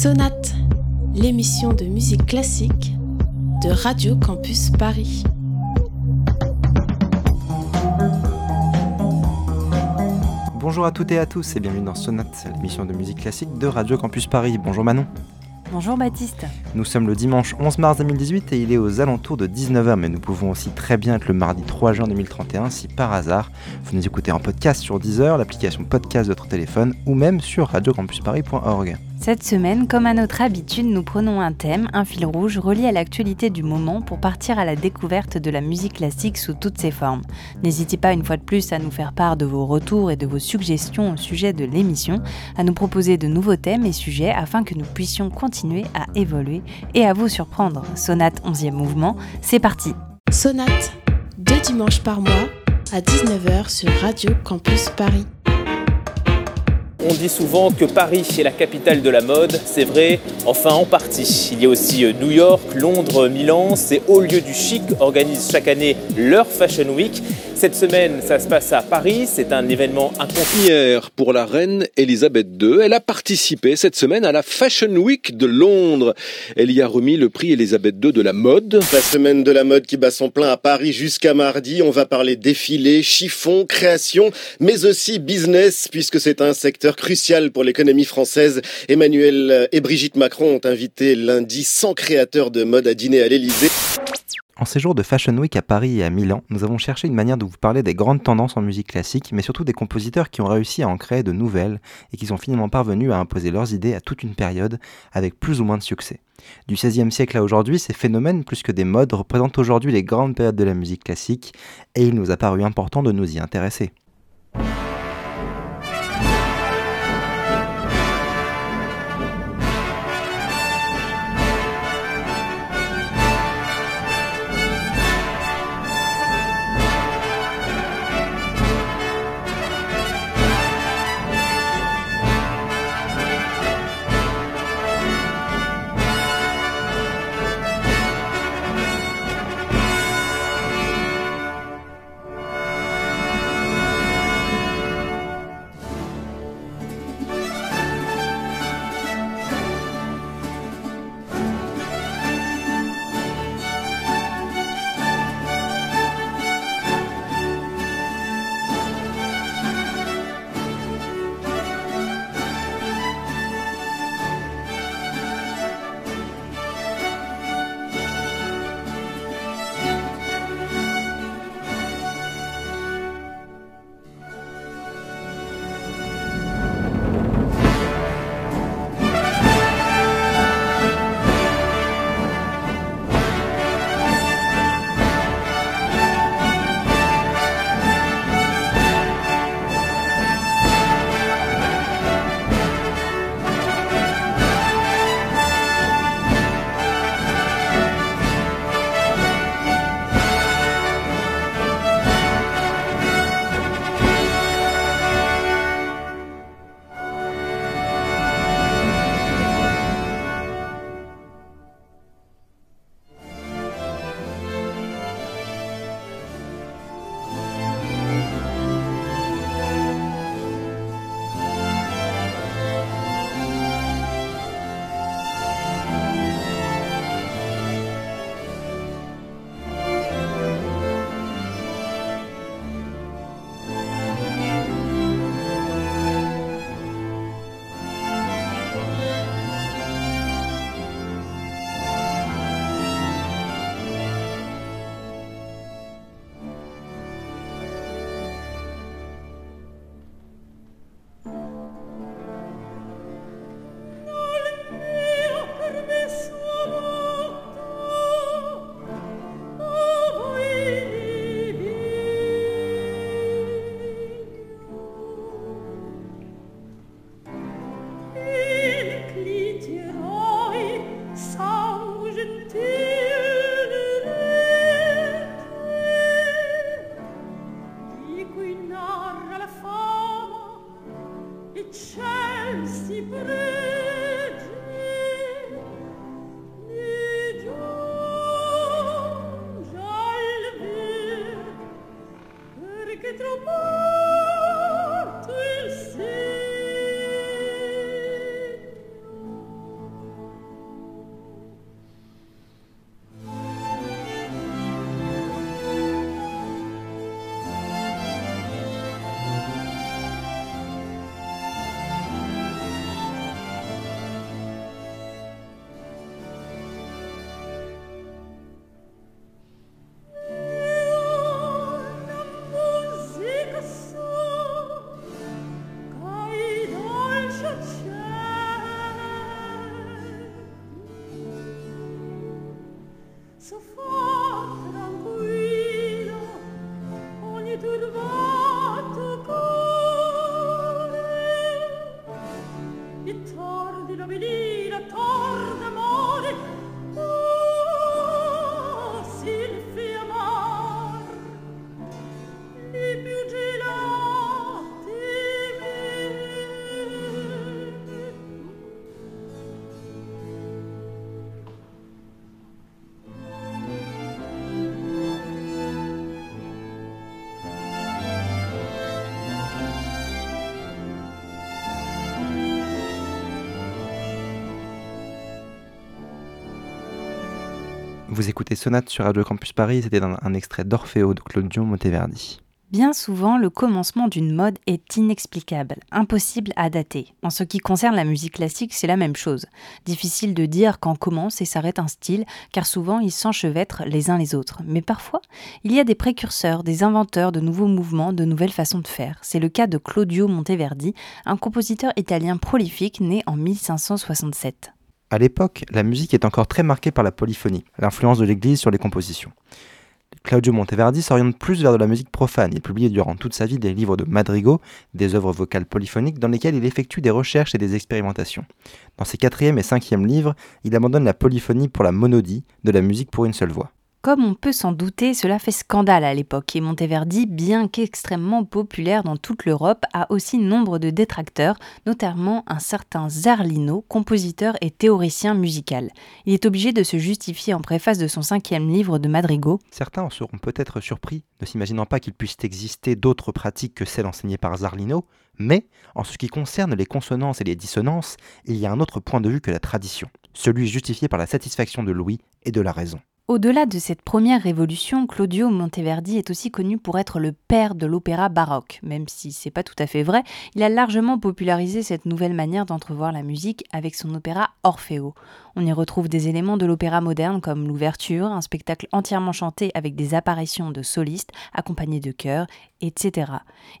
Sonate, l'émission de musique classique de Radio Campus Paris. Bonjour à toutes et à tous et bienvenue dans Sonate, l'émission de musique classique de Radio Campus Paris. Bonjour Manon. Bonjour Baptiste. Nous sommes le dimanche 11 mars 2018 et il est aux alentours de 19h, mais nous pouvons aussi très bien être le mardi 3 juin 2031 si par hasard vous nous écoutez en podcast sur Deezer, l'application podcast de votre téléphone ou même sur radiocampusparis.org. Cette semaine, comme à notre habitude, nous prenons un thème, un fil rouge relié à l'actualité du moment pour partir à la découverte de la musique classique sous toutes ses formes. N'hésitez pas une fois de plus à nous faire part de vos retours et de vos suggestions au sujet de l'émission, à nous proposer de nouveaux thèmes et sujets afin que nous puissions continuer à évoluer et à vous surprendre. Sonate 11e mouvement, c'est parti Sonate, deux dimanches par mois à 19h sur Radio Campus Paris. On dit souvent que Paris est la capitale de la mode, c'est vrai, enfin en partie. Il y a aussi euh, New York, Londres, Milan, ces hauts lieux du chic organisent chaque année leur Fashion Week. Cette semaine, ça se passe à Paris, c'est un événement incontournable pour la reine Elisabeth II. Elle a participé cette semaine à la Fashion Week de Londres. Elle y a remis le prix Elisabeth II de la mode. La semaine de la mode qui bat son plein à Paris jusqu'à mardi. On va parler défilé, chiffon, création, mais aussi business, puisque c'est un secteur crucial pour l'économie française. Emmanuel et Brigitte Macron ont invité lundi 100 créateurs de mode à dîner à l'Elysée. En séjour de Fashion Week à Paris et à Milan, nous avons cherché une manière de vous parler des grandes tendances en musique classique, mais surtout des compositeurs qui ont réussi à en créer de nouvelles et qui sont finalement parvenus à imposer leurs idées à toute une période avec plus ou moins de succès. Du XVIe siècle à aujourd'hui, ces phénomènes, plus que des modes, représentent aujourd'hui les grandes périodes de la musique classique et il nous a paru important de nous y intéresser. Vous écoutez Sonate sur Radio Campus Paris, c'était un, extrait d'Orfeo de Claudio Monteverdi. Bien souvent, le commencement d'une mode est inexplicable, impossible à dater. En ce qui concerne la musique classique, c'est la même chose. Difficile de dire quand commence et s'arrête un style, car souvent ils s'enchevêtrent les uns les autres. Mais parfois, il y a des précurseurs, des inventeurs de nouveaux mouvements, de nouvelles façons de faire. C'est le cas de Claudio Monteverdi, un compositeur italien prolifique né en 1567. À l'époque, la musique est encore très marquée par la polyphonie, l'influence de l'Église sur les compositions. Claudio Monteverdi s'oriente plus vers de la musique profane. Il publie durant toute sa vie des livres de madrigaux, des œuvres vocales polyphoniques dans lesquelles il effectue des recherches et des expérimentations. Dans ses quatrième et cinquième livres, il abandonne la polyphonie pour la monodie, de la musique pour une seule voix. Comme on peut s'en douter, cela fait scandale à l'époque et Monteverdi, bien qu'extrêmement populaire dans toute l'Europe, a aussi nombre de détracteurs, notamment un certain Zarlino, compositeur et théoricien musical. Il est obligé de se justifier en préface de son cinquième livre de Madrigal. Certains en seront peut-être surpris, ne s'imaginant pas qu'il puisse exister d'autres pratiques que celles enseignées par Zarlino, mais en ce qui concerne les consonances et les dissonances, il y a un autre point de vue que la tradition, celui justifié par la satisfaction de l'ouïe et de la raison. Au-delà de cette première révolution, Claudio Monteverdi est aussi connu pour être le père de l'opéra baroque. Même si c'est pas tout à fait vrai, il a largement popularisé cette nouvelle manière d'entrevoir la musique avec son opéra Orfeo. On y retrouve des éléments de l'opéra moderne comme l'ouverture, un spectacle entièrement chanté avec des apparitions de solistes accompagnés de chœurs, etc.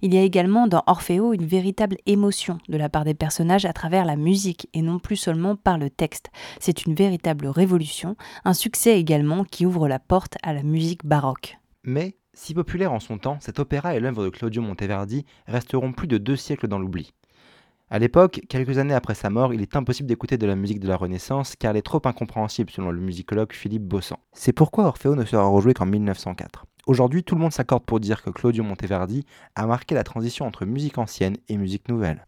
Il y a également dans Orfeo une véritable émotion de la part des personnages à travers la musique et non plus seulement par le texte. C'est une véritable révolution, un succès également qui ouvre la porte à la musique baroque. Mais, si populaire en son temps, cet opéra et l'œuvre de Claudio Monteverdi resteront plus de deux siècles dans l'oubli. À l'époque, quelques années après sa mort, il est impossible d'écouter de la musique de la Renaissance car elle est trop incompréhensible selon le musicologue Philippe Bossan. C'est pourquoi Orfeo ne sera rejoué qu'en 1904. Aujourd'hui, tout le monde s'accorde pour dire que Claudio Monteverdi a marqué la transition entre musique ancienne et musique nouvelle.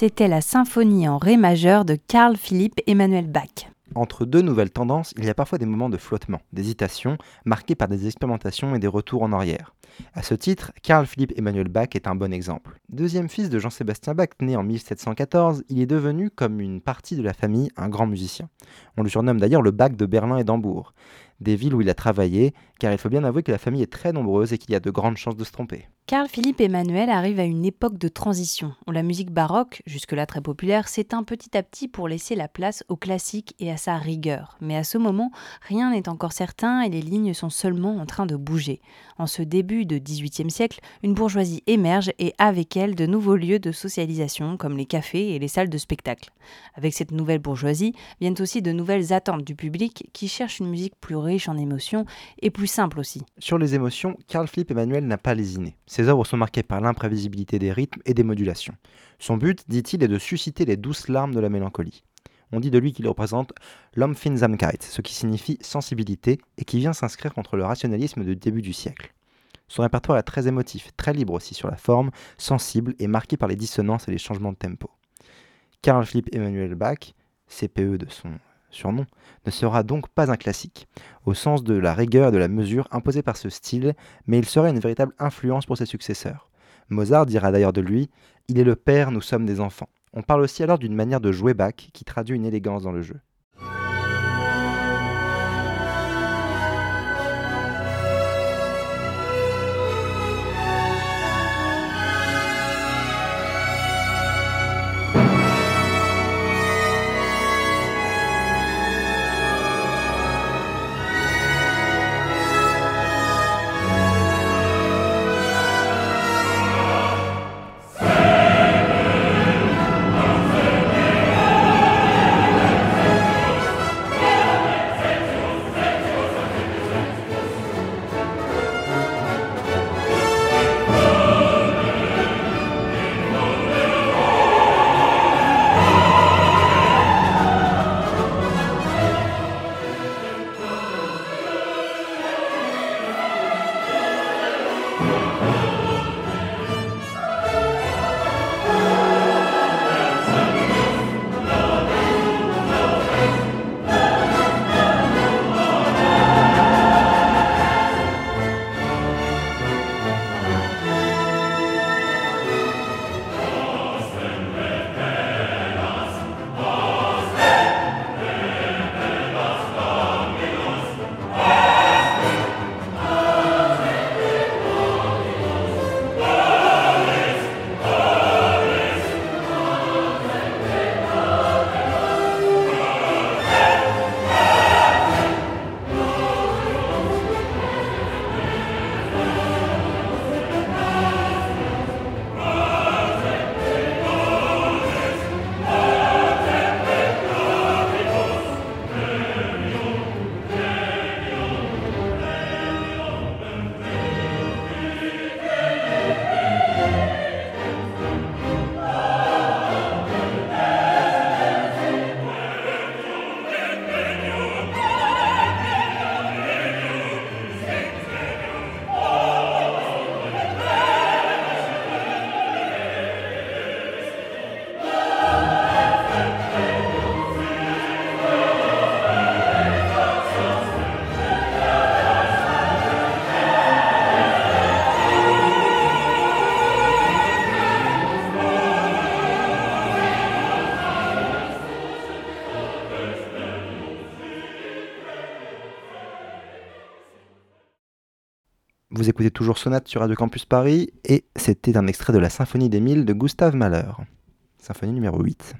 C'était la symphonie en ré majeur de Carl Philipp Emanuel Bach. Entre deux nouvelles tendances, il y a parfois des moments de flottement, d'hésitation, marqués par des expérimentations et des retours en arrière. À ce titre, Carl Philipp Emanuel Bach est un bon exemple. Deuxième fils de Jean-Sébastien Bach, né en 1714, il est devenu, comme une partie de la famille, un grand musicien. On le surnomme d'ailleurs le Bach de Berlin et d'Hambourg, des villes où il a travaillé, car il faut bien avouer que la famille est très nombreuse et qu'il y a de grandes chances de se tromper. Carl Philippe Emmanuel arrive à une époque de transition, où la musique baroque, jusque-là très populaire, s'éteint petit à petit pour laisser la place au classique et à sa rigueur. Mais à ce moment, rien n'est encore certain et les lignes sont seulement en train de bouger. En ce début de XVIIIe siècle, une bourgeoisie émerge et avec elle de nouveaux lieux de socialisation comme les cafés et les salles de spectacle. Avec cette nouvelle bourgeoisie viennent aussi de nouvelles attentes du public qui cherche une musique plus riche en émotions et plus simple aussi. Sur les émotions, Carl Philippe Emmanuel n'a pas lésiné. Ses œuvres sont marquées par l'imprévisibilité des rythmes et des modulations. Son but, dit-il, est de susciter les douces larmes de la mélancolie. On dit de lui qu'il représente l'Empfindsamkeit, ce qui signifie sensibilité et qui vient s'inscrire contre le rationalisme du début du siècle. Son répertoire est très émotif, très libre aussi sur la forme, sensible et marqué par les dissonances et les changements de tempo. Carl Philipp Emanuel Bach, CPE de son surnom, ne sera donc pas un classique, au sens de la rigueur et de la mesure imposée par ce style, mais il sera une véritable influence pour ses successeurs. Mozart dira d'ailleurs de lui Il est le père, nous sommes des enfants. On parle aussi alors d'une manière de jouer Bach qui traduit une élégance dans le jeu. Vous écoutez toujours Sonate sur Radio Campus Paris et c'était un extrait de la Symphonie des Mille de Gustave Mahler. Symphonie numéro 8.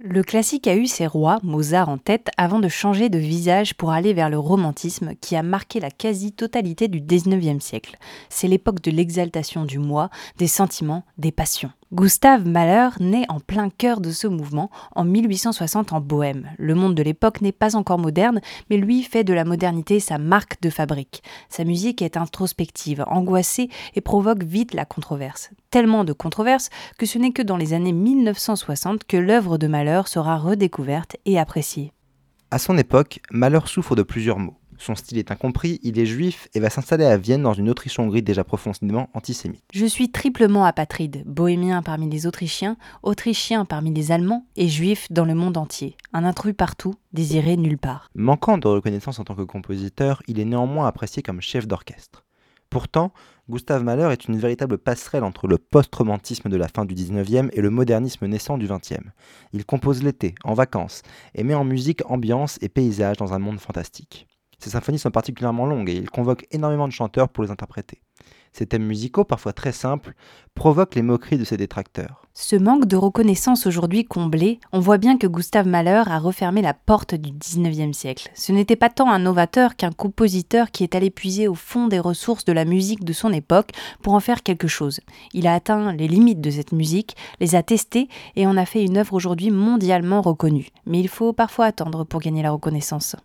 Le classique a eu ses rois, Mozart en tête, avant de changer de visage pour aller vers le romantisme qui a marqué la quasi-totalité du 19e siècle. C'est l'époque de l'exaltation du moi, des sentiments, des passions. Gustave Mahler naît en plein cœur de ce mouvement en 1860 en Bohême. Le monde de l'époque n'est pas encore moderne, mais lui fait de la modernité sa marque de fabrique. Sa musique est introspective, angoissée et provoque vite la controverse. Tellement de controverses que ce n'est que dans les années 1960 que l'œuvre de Mahler sera redécouverte et appréciée. À son époque, Mahler souffre de plusieurs maux. Son style est incompris, il est juif et va s'installer à Vienne dans une Autriche-Hongrie déjà profondément antisémite. Je suis triplement apatride, bohémien parmi les Autrichiens, autrichien parmi les Allemands et juif dans le monde entier. Un intrus partout, désiré nulle part. Manquant de reconnaissance en tant que compositeur, il est néanmoins apprécié comme chef d'orchestre. Pourtant, Gustave Mahler est une véritable passerelle entre le post-romantisme de la fin du 19e et le modernisme naissant du 20e. Il compose l'été, en vacances, et met en musique ambiance et paysage dans un monde fantastique. Ces symphonies sont particulièrement longues et il convoque énormément de chanteurs pour les interpréter. Ces thèmes musicaux, parfois très simples, provoquent les moqueries de ses détracteurs. Ce manque de reconnaissance aujourd'hui comblé, on voit bien que Gustave Mahler a refermé la porte du 19e siècle. Ce n'était pas tant un novateur qu'un compositeur qui est allé puiser au fond des ressources de la musique de son époque pour en faire quelque chose. Il a atteint les limites de cette musique, les a testées et en a fait une œuvre aujourd'hui mondialement reconnue. Mais il faut parfois attendre pour gagner la reconnaissance.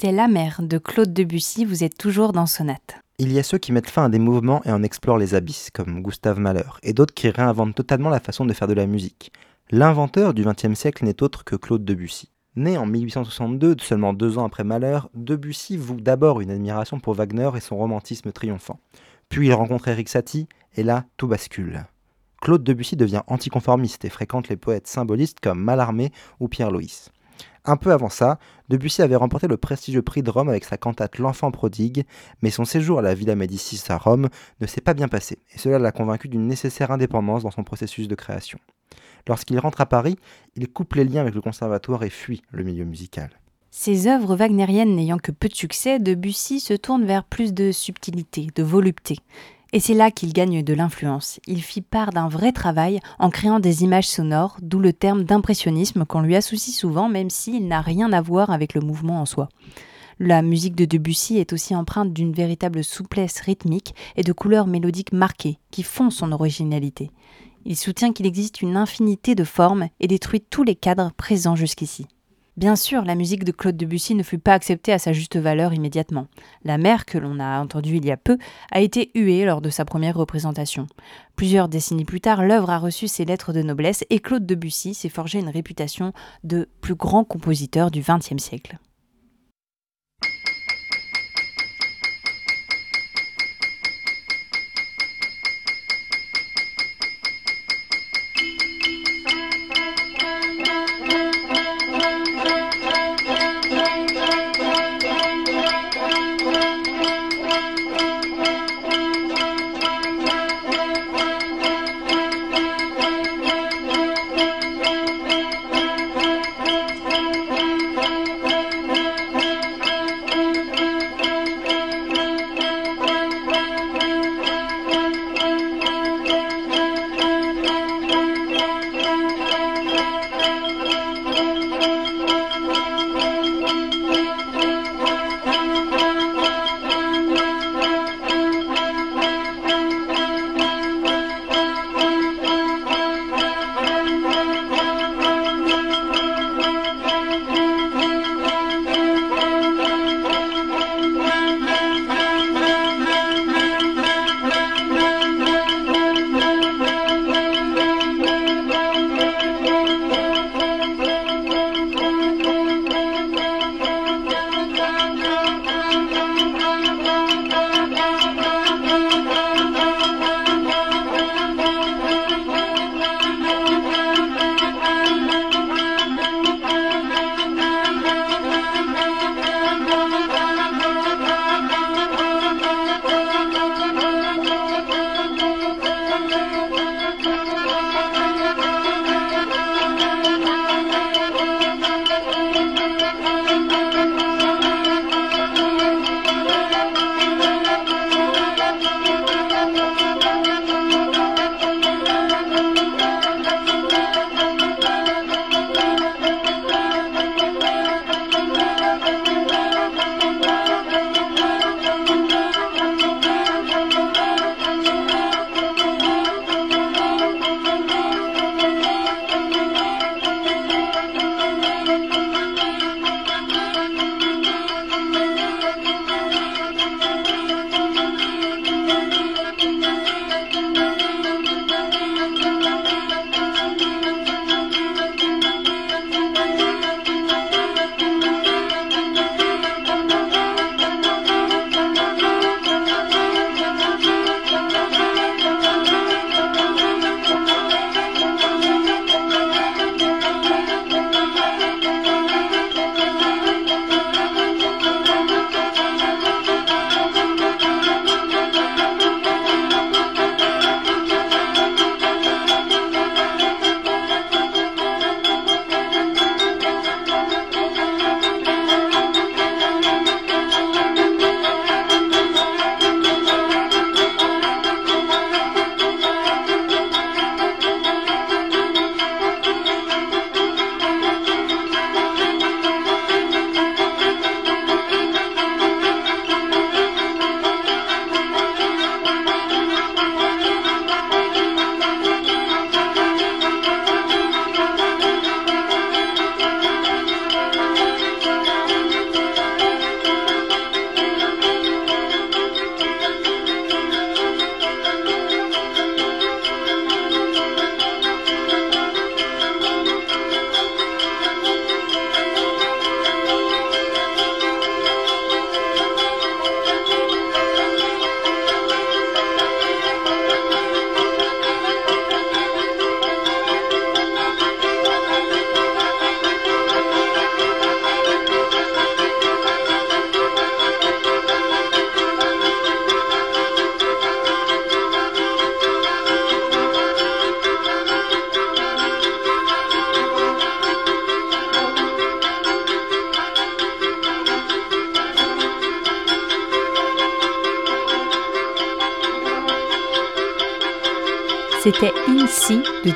C'était La mer de Claude Debussy, vous êtes toujours dans Sonate. Il y a ceux qui mettent fin à des mouvements et en explorent les abysses, comme Gustave Mahler, et d'autres qui réinventent totalement la façon de faire de la musique. L'inventeur du XXe siècle n'est autre que Claude Debussy. Né en 1862, seulement deux ans après Mahler, Debussy voue d'abord une admiration pour Wagner et son romantisme triomphant. Puis il rencontre Eric Satie, et là, tout bascule. Claude Debussy devient anticonformiste et fréquente les poètes symbolistes comme Mallarmé ou Pierre Loïs. Un peu avant ça, Debussy avait remporté le prestigieux prix de Rome avec sa cantate L'enfant prodigue, mais son séjour à la Villa Médicis à Rome ne s'est pas bien passé, et cela l'a convaincu d'une nécessaire indépendance dans son processus de création. Lorsqu'il rentre à Paris, il coupe les liens avec le conservatoire et fuit le milieu musical. Ses œuvres wagnériennes n'ayant que peu de succès, Debussy se tourne vers plus de subtilité, de volupté. Et c'est là qu'il gagne de l'influence. Il fit part d'un vrai travail en créant des images sonores, d'où le terme d'impressionnisme qu'on lui associe souvent, même s'il n'a rien à voir avec le mouvement en soi. La musique de Debussy est aussi empreinte d'une véritable souplesse rythmique et de couleurs mélodiques marquées, qui font son originalité. Il soutient qu'il existe une infinité de formes et détruit tous les cadres présents jusqu'ici. Bien sûr, la musique de Claude Debussy ne fut pas acceptée à sa juste valeur immédiatement. La mère, que l'on a entendue il y a peu, a été huée lors de sa première représentation. Plusieurs décennies plus tard, l'œuvre a reçu ses lettres de noblesse et Claude Debussy s'est forgé une réputation de plus grand compositeur du XXe siècle.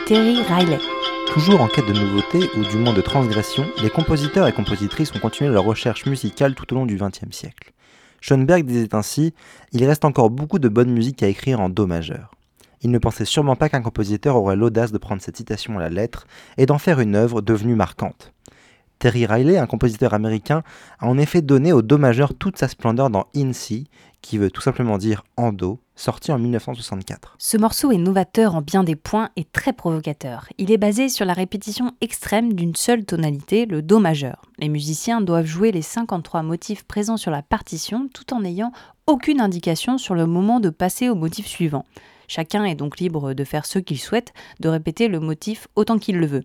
Terry Riley. Toujours en quête de nouveautés ou du moins de transgression, les compositeurs et compositrices ont continué leur recherche musicale tout au long du XXe siècle. Schoenberg disait ainsi Il reste encore beaucoup de bonne musique à écrire en Do majeur. Il ne pensait sûrement pas qu'un compositeur aurait l'audace de prendre cette citation à la lettre et d'en faire une œuvre devenue marquante. Terry Riley, un compositeur américain, a en effet donné au Do majeur toute sa splendeur dans In C, qui veut tout simplement dire en Do, sorti en 1964. Ce morceau est novateur en bien des points et très provocateur. Il est basé sur la répétition extrême d'une seule tonalité, le Do majeur. Les musiciens doivent jouer les 53 motifs présents sur la partition tout en n'ayant aucune indication sur le moment de passer au motif suivant. Chacun est donc libre de faire ce qu'il souhaite, de répéter le motif autant qu'il le veut.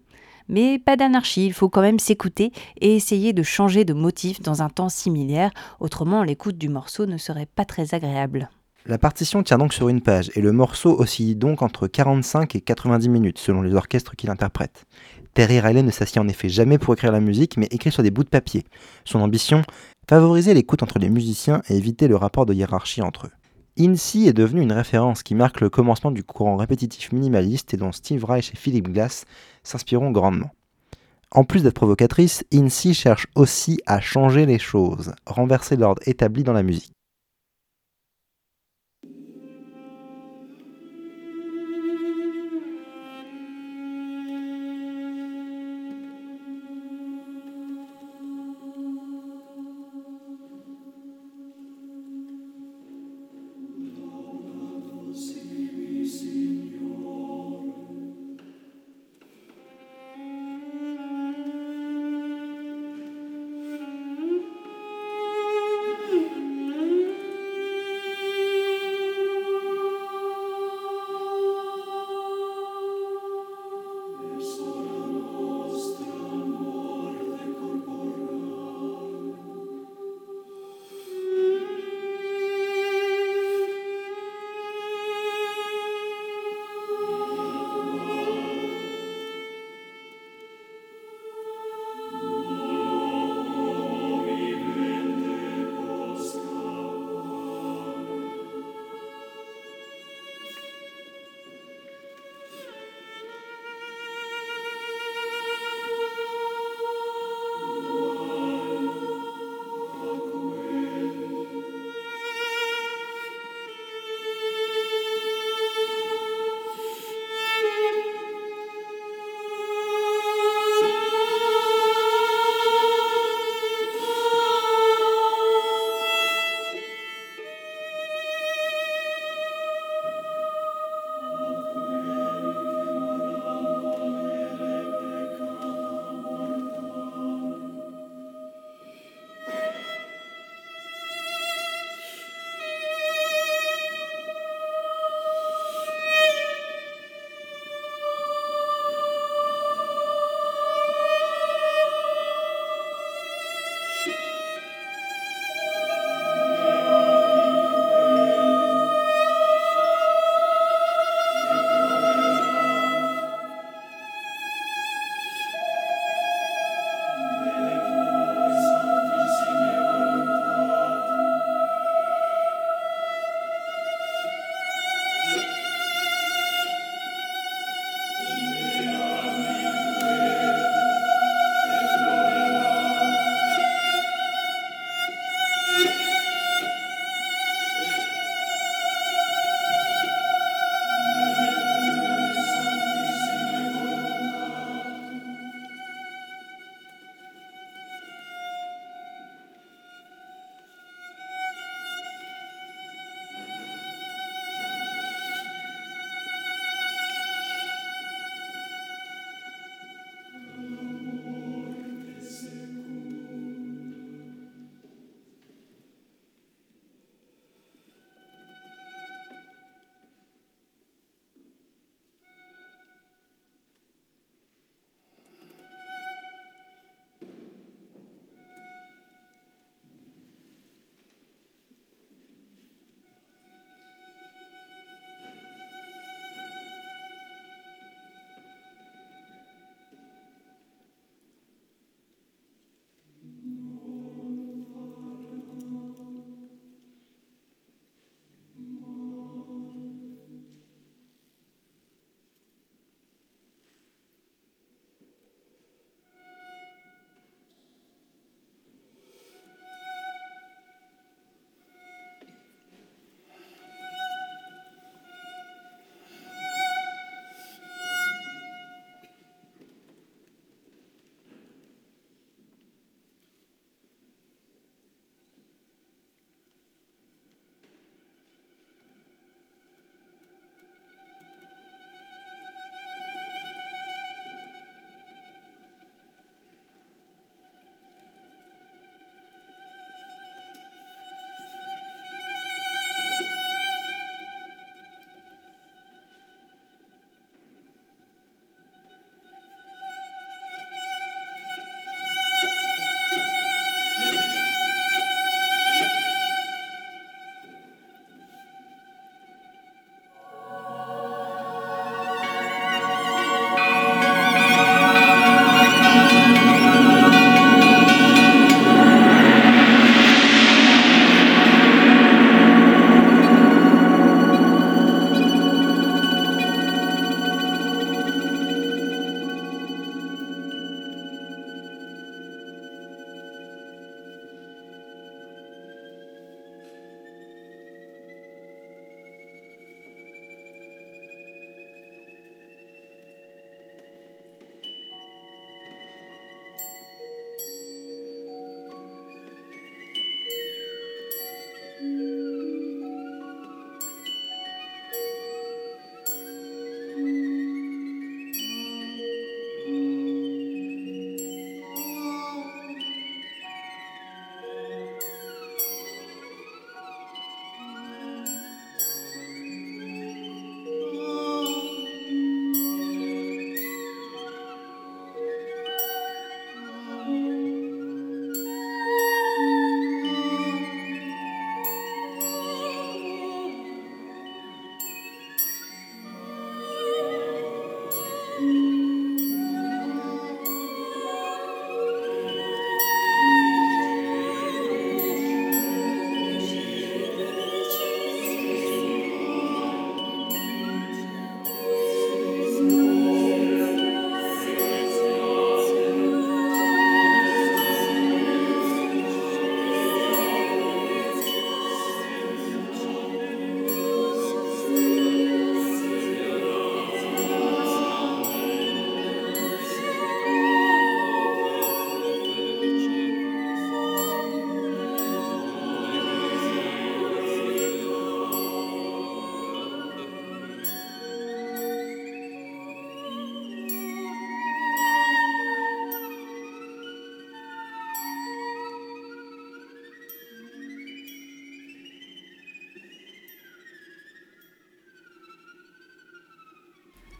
Mais pas d'anarchie, il faut quand même s'écouter et essayer de changer de motif dans un temps similaire, autrement l'écoute du morceau ne serait pas très agréable. La partition tient donc sur une page et le morceau oscille donc entre 45 et 90 minutes selon les orchestres qui l'interprètent. Terry Riley ne s'assied en effet jamais pour écrire la musique mais écrit sur des bouts de papier. Son ambition Favoriser l'écoute entre les musiciens et éviter le rapport de hiérarchie entre eux. INSI est devenu une référence qui marque le commencement du courant répétitif minimaliste et dont Steve Reich et Philip Glass s'inspireront grandement. En plus d'être provocatrice, INSI cherche aussi à changer les choses, renverser l'ordre établi dans la musique.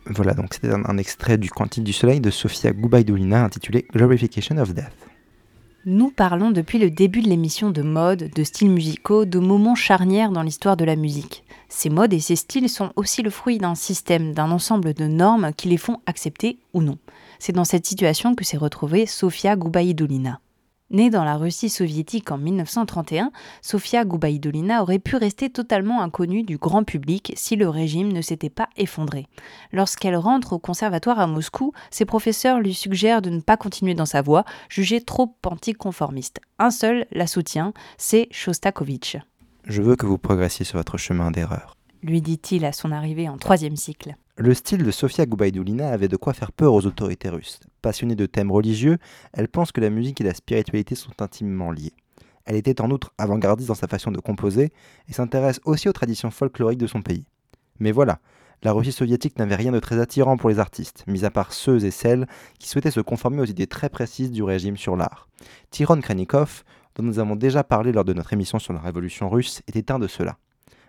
Voilà, donc c'était un, extrait du Quantité du Soleil de Sofia Gubaidulina intitulé Glorification of Death. Nous parlons depuis le début de l'émission de mode, de styles musicaux, de moments charnières dans l'histoire de la musique. Ces modes et ces styles sont aussi le fruit d'un système, d'un ensemble de normes qui les font accepter ou non. C'est dans cette situation que s'est retrouvée Sofia Gubaidulina. Née dans la Russie soviétique en 1931, Sofia Gubaidulina aurait pu rester totalement inconnue du grand public si le régime ne s'était pas effondré. Lorsqu'elle rentre au conservatoire à Moscou, ses professeurs lui suggèrent de ne pas continuer dans sa voie, jugée trop anticonformiste. Un seul la soutient, c'est Shostakovich. Je veux que vous progressiez sur votre chemin d'erreur, lui dit-il à son arrivée en troisième cycle. Le style de Sofia Gubaidulina avait de quoi faire peur aux autorités russes. Passionnée de thèmes religieux, elle pense que la musique et la spiritualité sont intimement liées. Elle était en outre avant-gardiste dans sa façon de composer et s'intéresse aussi aux traditions folkloriques de son pays. Mais voilà, la Russie soviétique n'avait rien de très attirant pour les artistes, mis à part ceux et celles qui souhaitaient se conformer aux idées très précises du régime sur l'art. Tiron Kranikov, dont nous avons déjà parlé lors de notre émission sur la révolution russe, était un de ceux-là.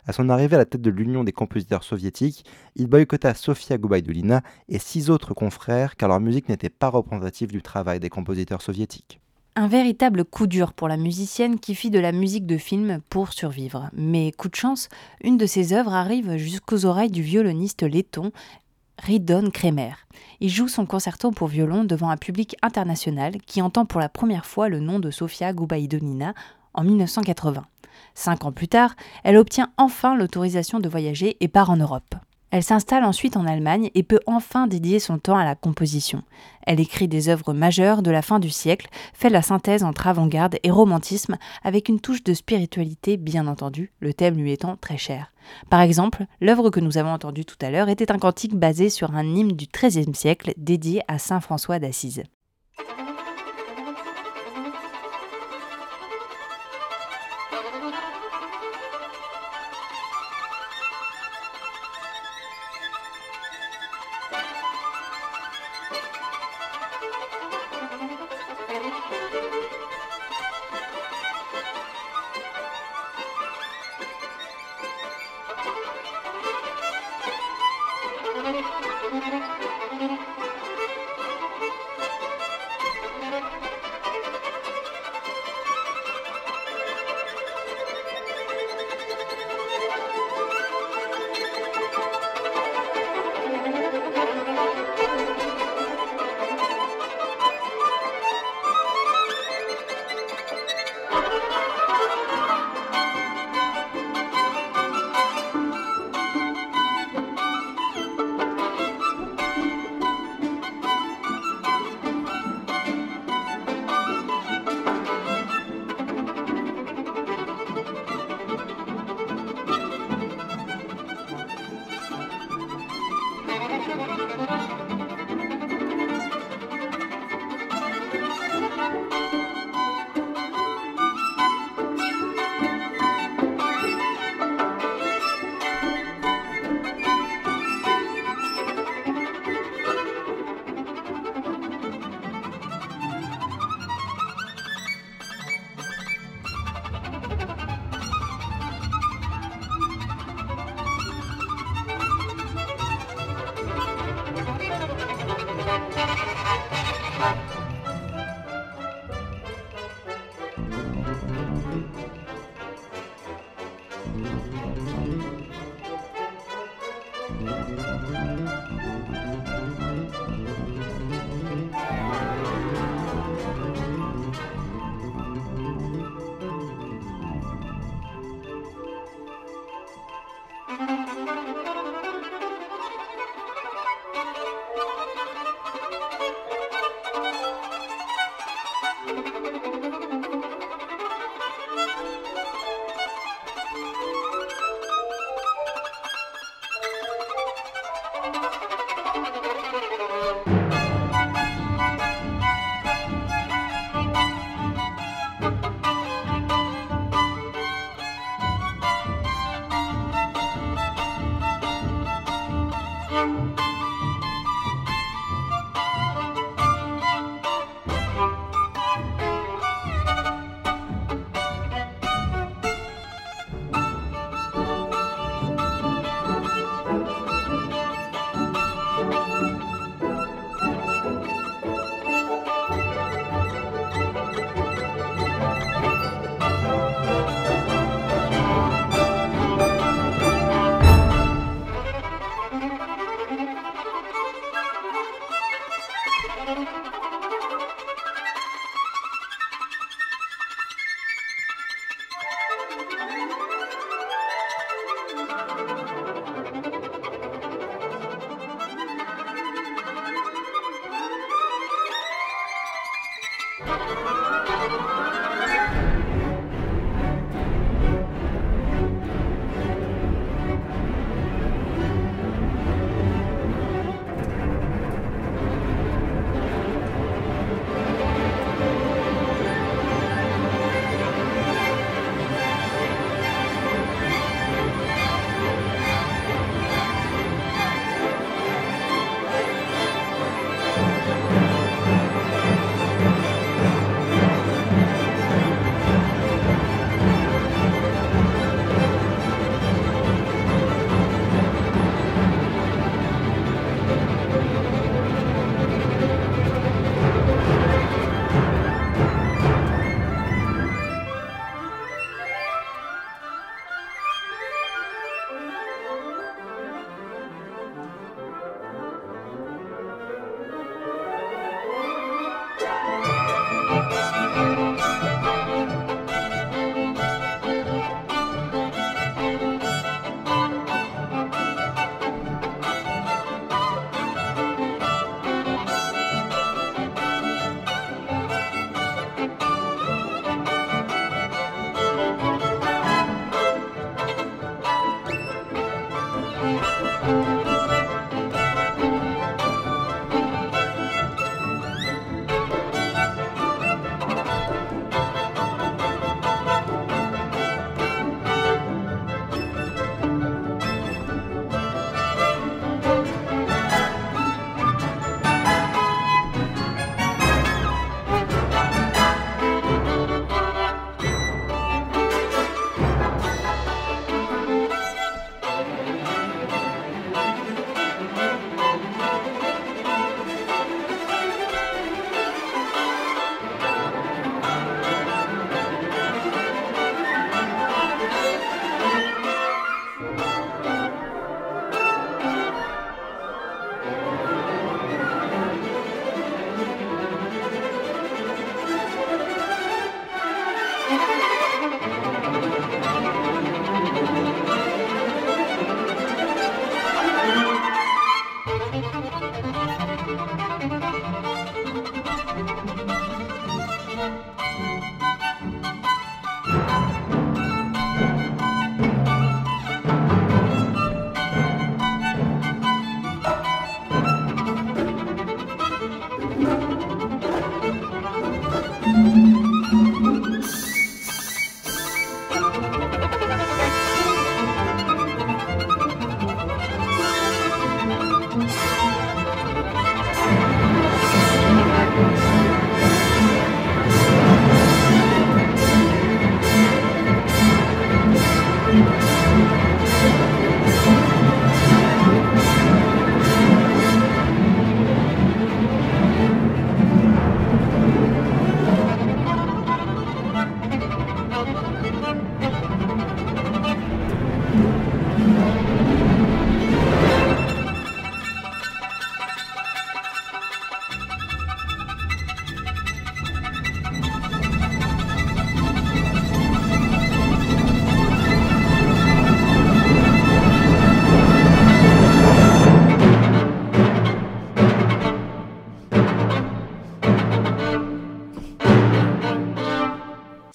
À son arrivée à la tête de l'Union des compositeurs soviétiques, il boycotta Sofia Gubaidulina et six autres confrères car leur musique n'était pas représentative du travail des compositeurs soviétiques. Un véritable coup dur pour la musicienne qui fit de la musique de film pour survivre. Mais coup de chance, une de ses œuvres arrive jusqu'aux oreilles du violoniste letton Ridon Kremer. Il joue son concerto pour violon devant un public international qui entend pour la première fois le nom de Sofia Gubaidulina en 1980. Cinq ans plus tard, elle obtient enfin l'autorisation de voyager et part en Europe. Elle s'installe ensuite en Allemagne et peut enfin dédier son temps à la composition. Elle écrit des œuvres majeures de la fin du siècle, fait la synthèse entre avant-garde et romantisme avec une touche de spiritualité bien entendu, le thème lui étant très cher. Par exemple, l'œuvre que nous avons entendue tout à l'heure était un cantique basé sur un hymne du XIIIe siècle dédié à Saint François d'Assise.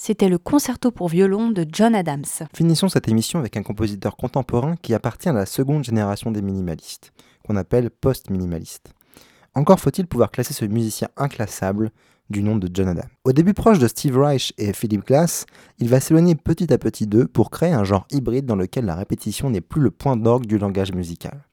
C'était le concerto pour violon de John Adams. Finissons cette émission avec un compositeur contemporain qui appartient à la seconde génération des minimalistes, qu'on appelle post-minimaliste. Encore faut-il pouvoir classer ce musicien inclassable du nom de John Adams. Au début proche de Steve Reich et Philip Glass, il va s'éloigner petit à petit d'eux pour créer un genre hybride dans lequel la répétition n'est plus le point d'orgue du langage musical.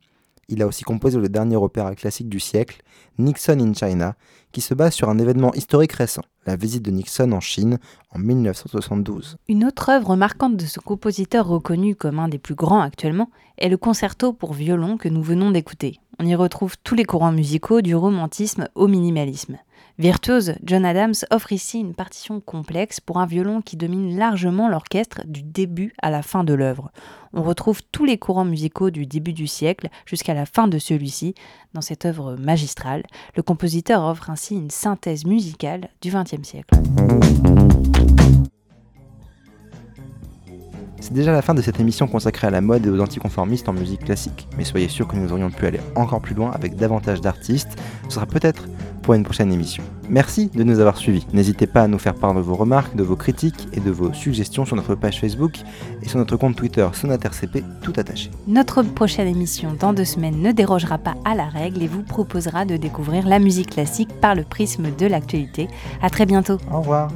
Il a aussi composé le dernier opéra classique du siècle, Nixon in China, qui se base sur un événement historique récent, la visite de Nixon en Chine en 1972. Une autre œuvre marquante de ce compositeur reconnu comme un des plus grands actuellement est le concerto pour violon que nous venons d'écouter. On y retrouve tous les courants musicaux du romantisme au minimalisme. Virtuose, John Adams offre ici une partition complexe pour un violon qui domine largement l'orchestre du début à la fin de l'œuvre. On retrouve tous les courants musicaux du début du siècle jusqu'à la fin de celui-ci dans cette œuvre magistrale. Le compositeur offre ainsi une synthèse musicale du XXe siècle. C'est déjà la fin de cette émission consacrée à la mode et aux anticonformistes en musique classique, mais soyez sûr que nous aurions pu aller encore plus loin avec davantage d'artistes. Ce sera peut-être pour une prochaine émission. Merci de nous avoir suivis. N'hésitez pas à nous faire part de vos remarques, de vos critiques et de vos suggestions sur notre page Facebook et sur notre compte Twitter SonatRCP tout attaché. Notre prochaine émission dans deux semaines ne dérogera pas à la règle et vous proposera de découvrir la musique classique par le prisme de l'actualité. À très bientôt. Au revoir.